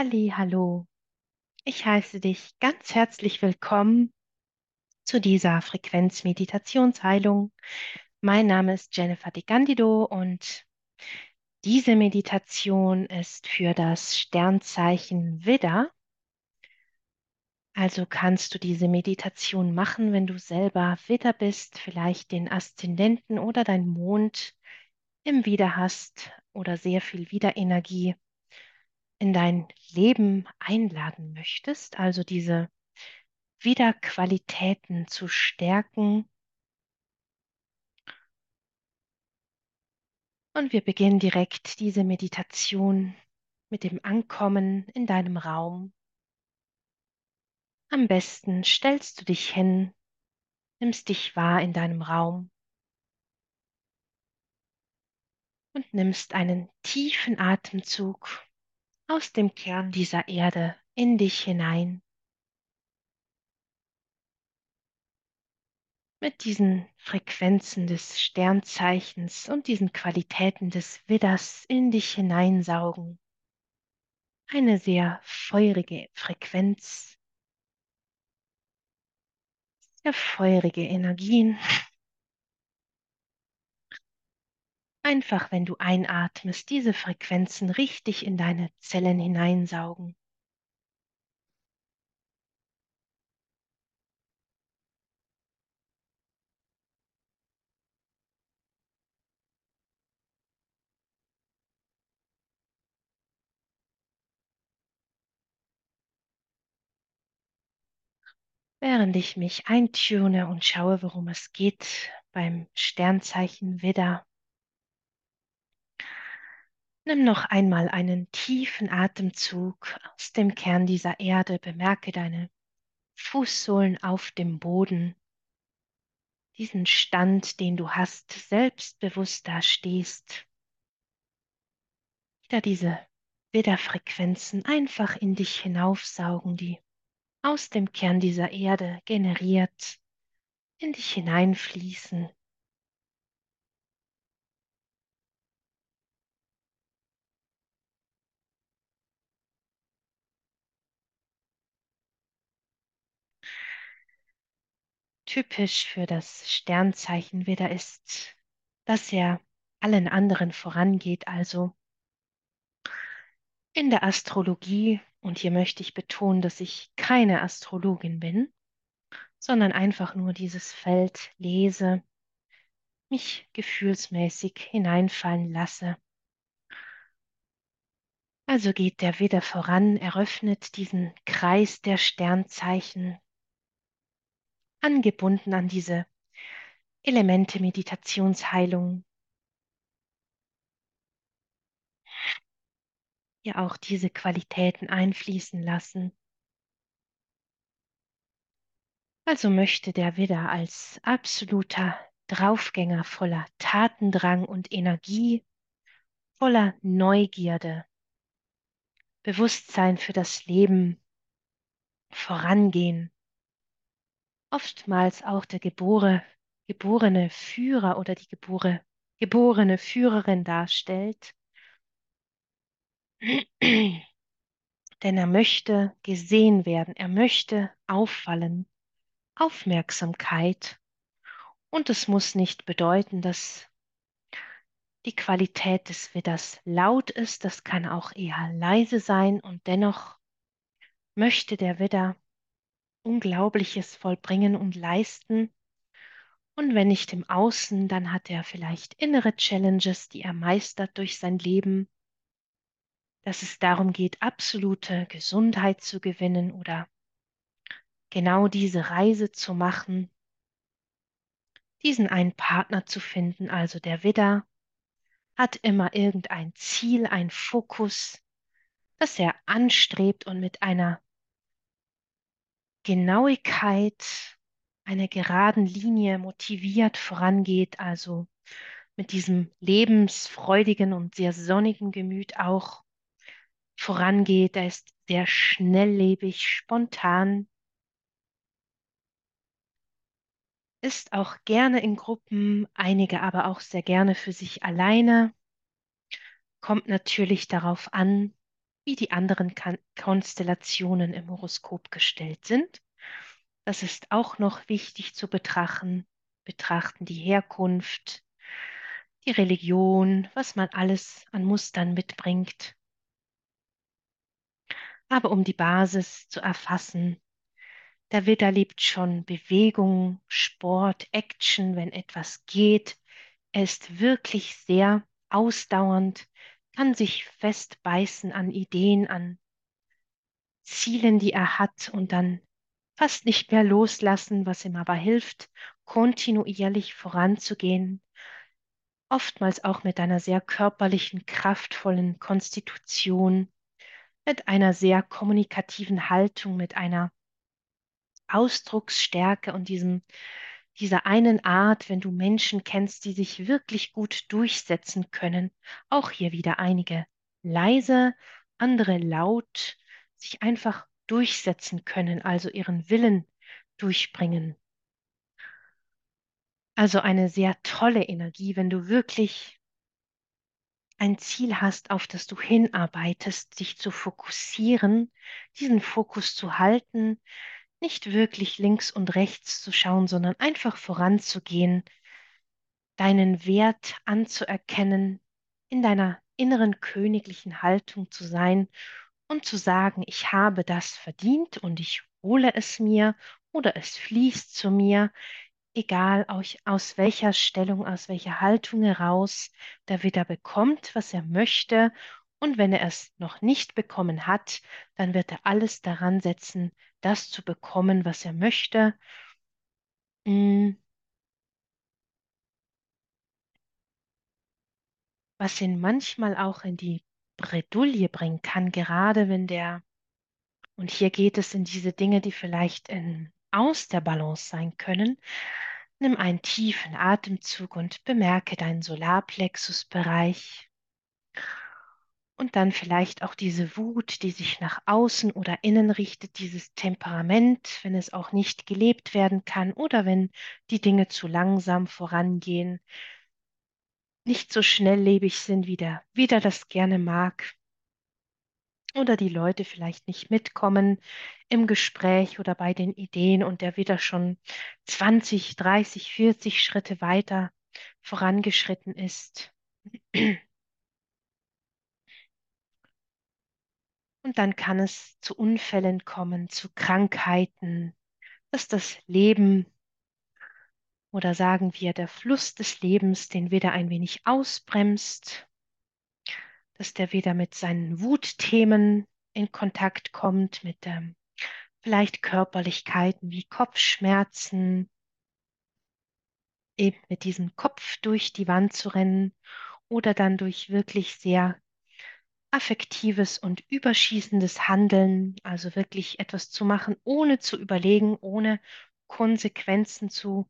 Halli, hallo. Ich heiße dich ganz herzlich willkommen zu dieser Frequenz-Meditationsheilung. Mein Name ist Jennifer De Gandido und diese Meditation ist für das Sternzeichen Widder. Also kannst du diese Meditation machen, wenn du selber Widder bist, vielleicht den Aszendenten oder dein Mond im Widder hast oder sehr viel Widderenergie in dein Leben einladen möchtest, also diese Wiederqualitäten zu stärken. Und wir beginnen direkt diese Meditation mit dem Ankommen in deinem Raum. Am besten stellst du dich hin, nimmst dich wahr in deinem Raum und nimmst einen tiefen Atemzug aus dem Kern dieser Erde in dich hinein. Mit diesen Frequenzen des Sternzeichens und diesen Qualitäten des Widders in dich hineinsaugen. Eine sehr feurige Frequenz, sehr feurige Energien. Einfach, wenn du einatmest, diese Frequenzen richtig in deine Zellen hineinsaugen. Während ich mich eintune und schaue, worum es geht beim Sternzeichen Widder, Nimm noch einmal einen tiefen Atemzug aus dem Kern dieser Erde. Bemerke deine Fußsohlen auf dem Boden. Diesen Stand, den du hast, selbstbewusst da stehst. Wieder diese Widderfrequenzen einfach in dich hinaufsaugen, die aus dem Kern dieser Erde generiert in dich hineinfließen. Typisch für das Sternzeichen Widder ist, dass er allen anderen vorangeht, also in der Astrologie, und hier möchte ich betonen, dass ich keine Astrologin bin, sondern einfach nur dieses Feld lese, mich gefühlsmäßig hineinfallen lasse. Also geht der Widder voran, eröffnet diesen Kreis der Sternzeichen, angebunden an diese Elemente Meditationsheilung. Ja, auch diese Qualitäten einfließen lassen. Also möchte der Widder als absoluter Draufgänger voller Tatendrang und Energie, voller Neugierde, Bewusstsein für das Leben vorangehen, oftmals auch der Gebore, geborene Führer oder die Gebore, geborene Führerin darstellt. Denn er möchte gesehen werden, er möchte auffallen, Aufmerksamkeit. Und es muss nicht bedeuten, dass die Qualität des Widders laut ist, das kann auch eher leise sein und dennoch möchte der Widder Unglaubliches vollbringen und leisten. Und wenn nicht im Außen, dann hat er vielleicht innere Challenges, die er meistert durch sein Leben, dass es darum geht, absolute Gesundheit zu gewinnen oder genau diese Reise zu machen, diesen einen Partner zu finden, also der Widder hat immer irgendein Ziel, ein Fokus, das er anstrebt und mit einer Genauigkeit, einer geraden Linie motiviert vorangeht, also mit diesem lebensfreudigen und sehr sonnigen Gemüt auch vorangeht. Er ist sehr schnelllebig, spontan, ist auch gerne in Gruppen, einige aber auch sehr gerne für sich alleine. Kommt natürlich darauf an, wie die anderen Konstellationen im Horoskop gestellt sind. Das ist auch noch wichtig zu betrachten. Betrachten die Herkunft, die Religion, was man alles an Mustern mitbringt. Aber um die Basis zu erfassen, der Widder liebt schon Bewegung, Sport, Action, wenn etwas geht. Er ist wirklich sehr ausdauernd, kann sich festbeißen an Ideen, an Zielen, die er hat und dann fast nicht mehr loslassen, was ihm aber hilft, kontinuierlich voranzugehen, oftmals auch mit einer sehr körperlichen, kraftvollen Konstitution, mit einer sehr kommunikativen Haltung, mit einer Ausdrucksstärke und diesem, dieser einen Art, wenn du Menschen kennst, die sich wirklich gut durchsetzen können. Auch hier wieder einige leise, andere laut, sich einfach durchsetzen können, also ihren Willen durchbringen. Also eine sehr tolle Energie, wenn du wirklich ein Ziel hast, auf das du hinarbeitest, dich zu fokussieren, diesen Fokus zu halten, nicht wirklich links und rechts zu schauen, sondern einfach voranzugehen, deinen Wert anzuerkennen, in deiner inneren königlichen Haltung zu sein und zu sagen, ich habe das verdient und ich hole es mir oder es fließt zu mir, egal aus, welcher Stellung, aus welcher Haltung heraus der Widder bekommt, was er möchte. Und wenn er es noch nicht bekommen hat, dann wird er alles daran setzen, das zu bekommen, was er möchte. Mm. Was ihn manchmal auch in die Bredouille bringen kann, gerade wenn der, und hier geht es in diese Dinge, die vielleicht in, aus der Balance sein können. Nimm einen tiefen Atemzug und bemerke deinen Solarplexusbereich. Und dann vielleicht auch diese Wut, die sich nach außen oder innen richtet, dieses Temperament, wenn es auch nicht gelebt werden kann oder wenn die Dinge zu langsam vorangehen, nicht so schnelllebig sind, wie der wieder das gerne mag. Oder die Leute vielleicht nicht mitkommen im Gespräch oder bei den Ideen und der wieder schon 20, 30, 40 Schritte weiter vorangeschritten ist. Dann kann es zu Unfällen kommen, zu Krankheiten, dass das Leben oder sagen wir der Fluss des Lebens den wieder ein wenig ausbremst, dass der wieder mit seinen Wutthemen in Kontakt kommt, mit ähm, vielleicht Körperlichkeiten wie Kopfschmerzen, eben mit diesem Kopf durch die Wand zu rennen oder dann durch wirklich sehr affektives und überschießendes Handeln, also wirklich etwas zu machen, ohne zu überlegen, ohne Konsequenzen zu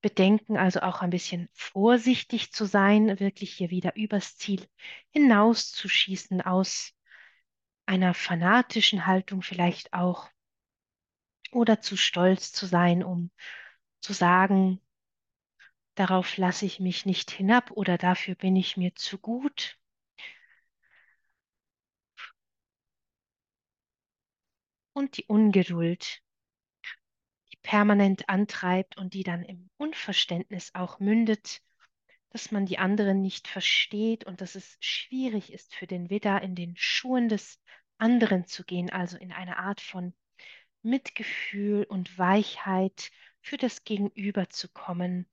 bedenken, also auch ein bisschen vorsichtig zu sein, wirklich hier wieder übers Ziel hinauszuschießen aus einer fanatischen Haltung vielleicht auch oder zu stolz zu sein, um zu sagen, darauf lasse ich mich nicht hinab oder dafür bin ich mir zu gut. Und die Ungeduld, die permanent antreibt und die dann im Unverständnis auch mündet, dass man die anderen nicht versteht und dass es schwierig ist für den Widder in den Schuhen des anderen zu gehen, also in eine Art von Mitgefühl und Weichheit für das Gegenüber zu kommen.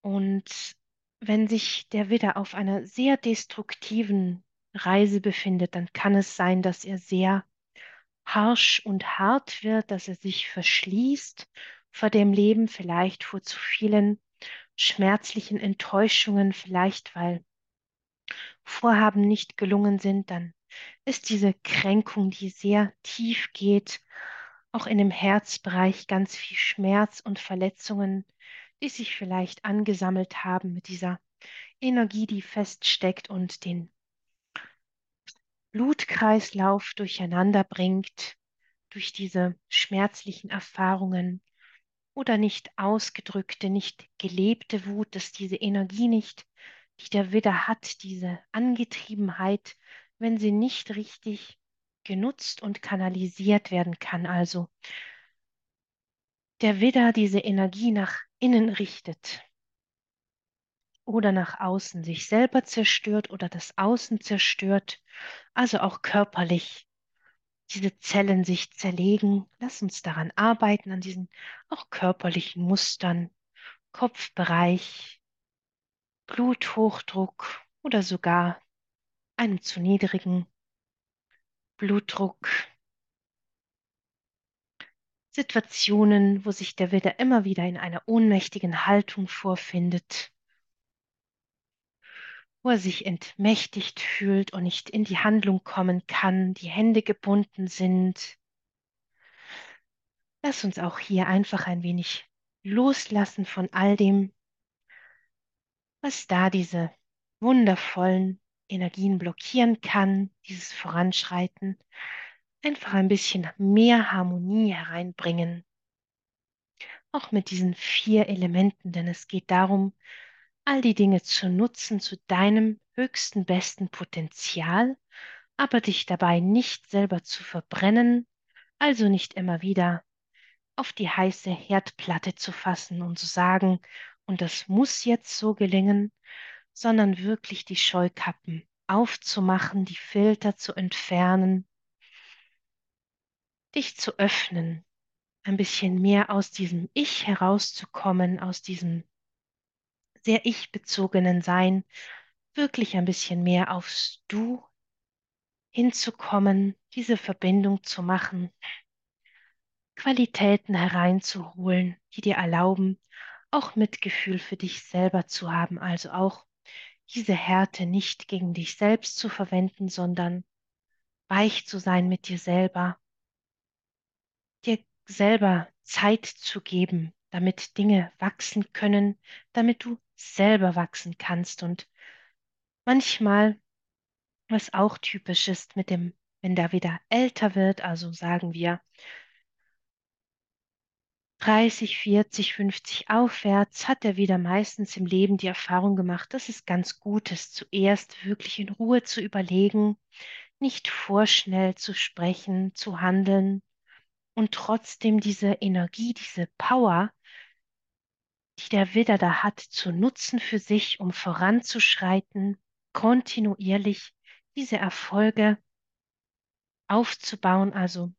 Und wenn sich der Widder auf einer sehr destruktiven Reise befindet, dann kann es sein, dass er sehr harsch und hart wird, dass er sich verschließt vor dem Leben, vielleicht vor zu vielen schmerzlichen Enttäuschungen, vielleicht weil Vorhaben nicht gelungen sind, dann ist diese Kränkung, die sehr tief geht, auch in dem Herzbereich ganz viel Schmerz und Verletzungen, die sich vielleicht angesammelt haben mit dieser Energie, die feststeckt und den Blutkreislauf durcheinander bringt durch diese schmerzlichen Erfahrungen oder nicht ausgedrückte, nicht gelebte Wut, dass diese Energie nicht, die der Widder hat, diese Angetriebenheit wenn sie nicht richtig genutzt und kanalisiert werden kann. Also der Widder diese Energie nach innen richtet oder nach außen, sich selber zerstört oder das Außen zerstört, also auch körperlich diese Zellen sich zerlegen. Lass uns daran arbeiten, an diesen auch körperlichen Mustern, Kopfbereich, Bluthochdruck oder sogar einem zu niedrigen Blutdruck. Situationen, wo sich der Widder immer wieder in einer ohnmächtigen Haltung vorfindet, wo er sich entmächtigt fühlt und nicht in die Handlung kommen kann, die Hände gebunden sind. Lass uns auch hier einfach ein wenig loslassen von all dem, was da diese wundervollen Energien blockieren kann, dieses Voranschreiten, einfach ein bisschen mehr Harmonie hereinbringen. Auch mit diesen vier Elementen, denn es geht darum, all die Dinge zu nutzen zu deinem höchsten, besten Potenzial, aber dich dabei nicht selber zu verbrennen, also nicht immer wieder auf die heiße Herdplatte zu fassen und zu sagen, und das muss jetzt so gelingen, sondern wirklich die Scheukappen aufzumachen, die Filter zu entfernen, dich zu öffnen, ein bisschen mehr aus diesem Ich herauszukommen, aus diesem sehr ich-bezogenen Sein, wirklich ein bisschen mehr aufs Du hinzukommen, diese Verbindung zu machen, Qualitäten hereinzuholen, die dir erlauben, auch Mitgefühl für dich selber zu haben, also auch diese Härte nicht gegen dich selbst zu verwenden, sondern weich zu sein mit dir selber, dir selber Zeit zu geben, damit Dinge wachsen können, damit du selber wachsen kannst. Und manchmal, was auch typisch ist mit dem, wenn da wieder älter wird, also sagen wir 30, 40, 50 aufwärts, hat er wieder meistens im Leben die Erfahrung gemacht, dass es ganz gut ist, zuerst wirklich in Ruhe zu überlegen, nicht vorschnell zu sprechen, zu handeln und trotzdem diese Energie, diese Power, die der Widder da hat, zu nutzen für sich, um voranzuschreiten, kontinuierlich diese Erfolge aufzubauen, also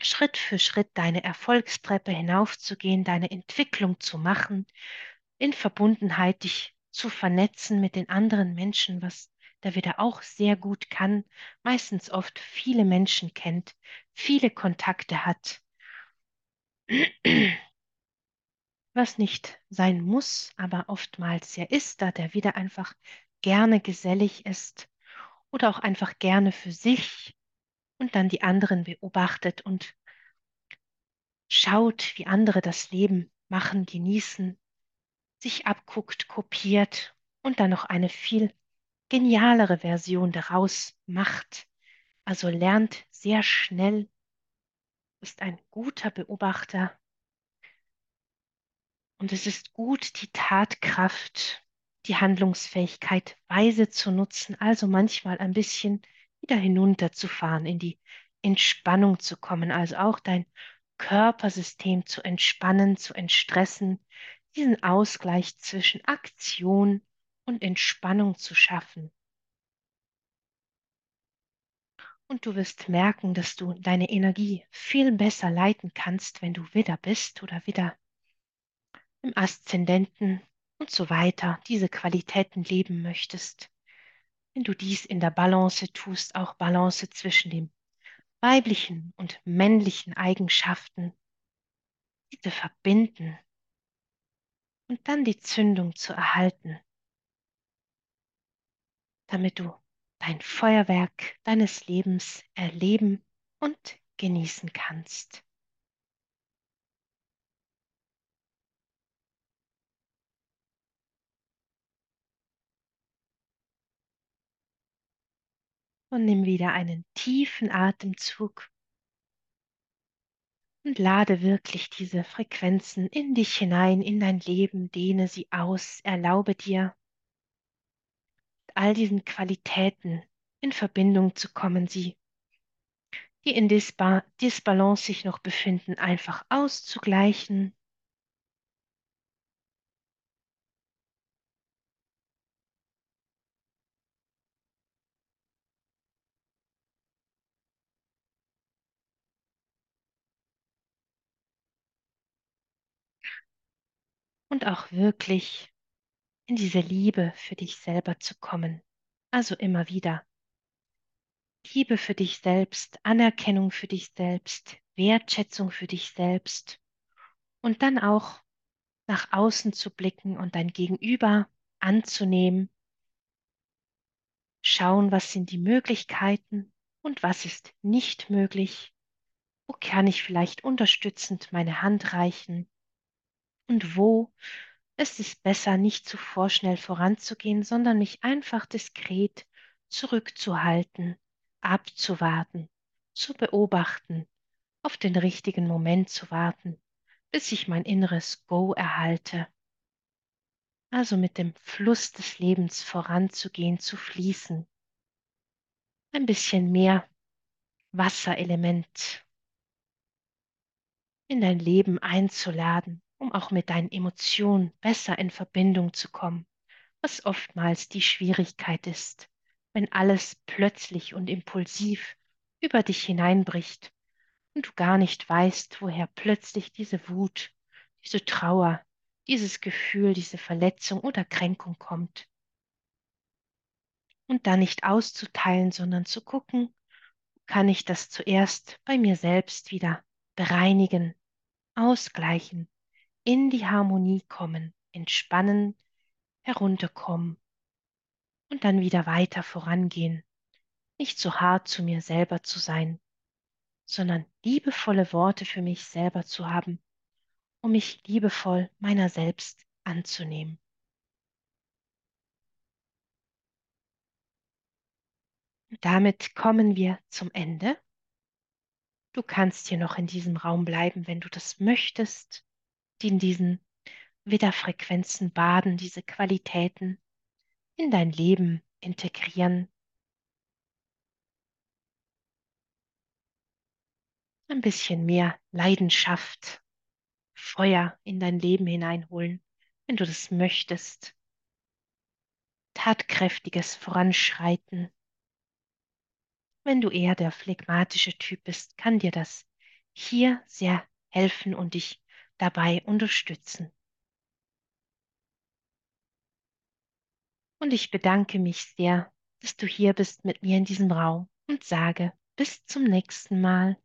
Schritt für Schritt deine Erfolgstreppe hinaufzugehen, deine Entwicklung zu machen, in Verbundenheit dich zu vernetzen mit den anderen Menschen, was der wieder auch sehr gut kann, meistens oft viele Menschen kennt, viele Kontakte hat, was nicht sein muss, aber oftmals ja ist, da der wieder einfach gerne gesellig ist oder auch einfach gerne für sich und dann die anderen beobachtet und schaut, wie andere das Leben machen, genießen, sich abguckt, kopiert und dann noch eine viel genialere Version daraus macht. Also lernt sehr schnell, ist ein guter Beobachter und es ist gut, die Tatkraft, die Handlungsfähigkeit weise zu nutzen, also manchmal ein bisschen wieder hinunterzufahren, in die Entspannung zu kommen, also auch dein Körpersystem zu entspannen, zu entstressen, diesen Ausgleich zwischen Aktion und Entspannung zu schaffen. Und du wirst merken, dass du deine Energie viel besser leiten kannst, wenn du wieder bist oder wieder im Aszendenten und so weiter diese Qualitäten leben möchtest. Wenn du dies in der Balance tust, auch Balance zwischen dem weiblichen und männlichen Eigenschaften, diese verbinden und dann die Zündung zu erhalten, damit du dein Feuerwerk deines Lebens erleben und genießen kannst. Und nimm wieder einen tiefen Atemzug und lade wirklich diese Frequenzen in dich hinein, in dein Leben, dehne sie aus, erlaube dir, all diesen Qualitäten in Verbindung zu kommen, sie, die in Disba Disbalance sich noch befinden, einfach auszugleichen. Und auch wirklich in diese Liebe für dich selber zu kommen. Also immer wieder. Liebe für dich selbst, Anerkennung für dich selbst, Wertschätzung für dich selbst und dann auch nach außen zu blicken und dein Gegenüber anzunehmen, schauen, was sind die Möglichkeiten und was ist nicht möglich, wo kann ich vielleicht unterstützend meine Hand reichen und wo ist es besser, nicht zu vorschnell voranzugehen, sondern mich einfach diskret zurückzuhalten, abzuwarten, zu beobachten, auf den richtigen Moment zu warten, bis ich mein inneres Go erhalte. Also mit dem Fluss des Lebens voranzugehen, zu fließen. Ein bisschen mehr Wasserelement in dein Leben einzuladen, um auch mit deinen Emotionen besser in Verbindung zu kommen, was oftmals die Schwierigkeit ist, wenn alles plötzlich und impulsiv über dich hineinbricht und du gar nicht weißt, woher plötzlich diese Wut, diese Trauer, dieses Gefühl, diese Verletzung oder Kränkung kommt. Und da nicht auszuteilen, sondern zu gucken, kann ich das zuerst bei mir selbst wieder bereinigen, ausgleichen, in die Harmonie kommen, entspannen, herunterkommen und dann wieder weiter vorangehen, nicht so hart zu mir selber zu sein, sondern liebevolle Worte für mich selber zu haben, um mich liebevoll meiner selbst anzunehmen. Und damit kommen wir zum Ende. Du kannst hier noch in diesem Raum bleiben, wenn du das möchtest, in diesen Widderfrequenzen baden, diese Qualitäten in dein Leben integrieren. Ein bisschen mehr Leidenschaft, Feuer in dein Leben hineinholen, wenn du das möchtest. Tatkräftiges Voranschreiten. Wenn du eher der phlegmatische Typ bist, kann dir das hier sehr helfen und dich dabei unterstützen. Und ich bedanke mich sehr, dass du hier bist mit mir in diesem Raum und sage bis zum nächsten Mal.